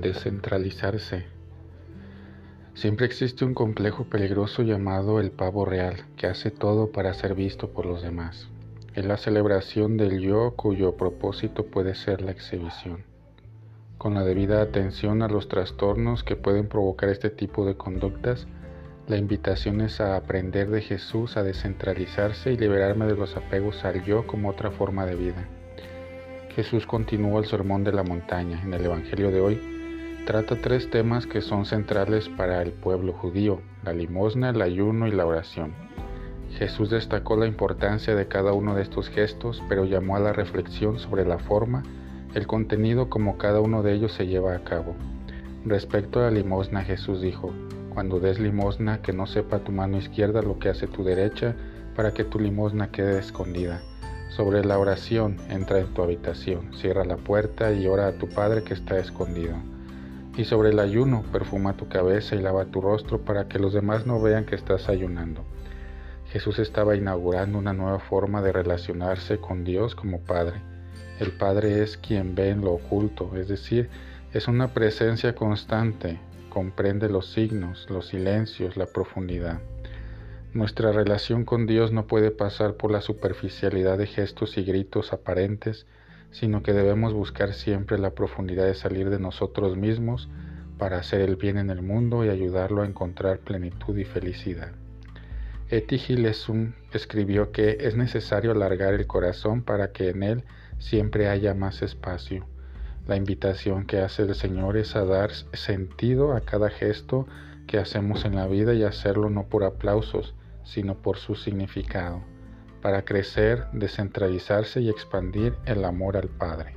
Descentralizarse. Siempre existe un complejo peligroso llamado el pavo real, que hace todo para ser visto por los demás. Es la celebración del yo cuyo propósito puede ser la exhibición. Con la debida atención a los trastornos que pueden provocar este tipo de conductas, la invitación es a aprender de Jesús a descentralizarse y liberarme de los apegos al yo como otra forma de vida. Jesús continuó el sermón de la montaña en el Evangelio de hoy trata tres temas que son centrales para el pueblo judío, la limosna, el ayuno y la oración. Jesús destacó la importancia de cada uno de estos gestos, pero llamó a la reflexión sobre la forma, el contenido como cada uno de ellos se lleva a cabo. Respecto a la limosna, Jesús dijo, cuando des limosna, que no sepa tu mano izquierda lo que hace tu derecha, para que tu limosna quede escondida. Sobre la oración, entra en tu habitación, cierra la puerta y ora a tu Padre que está escondido y sobre el ayuno, perfuma tu cabeza y lava tu rostro para que los demás no vean que estás ayunando. Jesús estaba inaugurando una nueva forma de relacionarse con Dios como Padre. El Padre es quien ve en lo oculto, es decir, es una presencia constante, comprende los signos, los silencios, la profundidad. Nuestra relación con Dios no puede pasar por la superficialidad de gestos y gritos aparentes, sino que debemos buscar siempre la profundidad de salir de nosotros mismos para hacer el bien en el mundo y ayudarlo a encontrar plenitud y felicidad. Eti Gilesum escribió que es necesario alargar el corazón para que en él siempre haya más espacio. La invitación que hace el Señor es a dar sentido a cada gesto que hacemos en la vida y hacerlo no por aplausos, sino por su significado para crecer, descentralizarse y expandir el amor al Padre.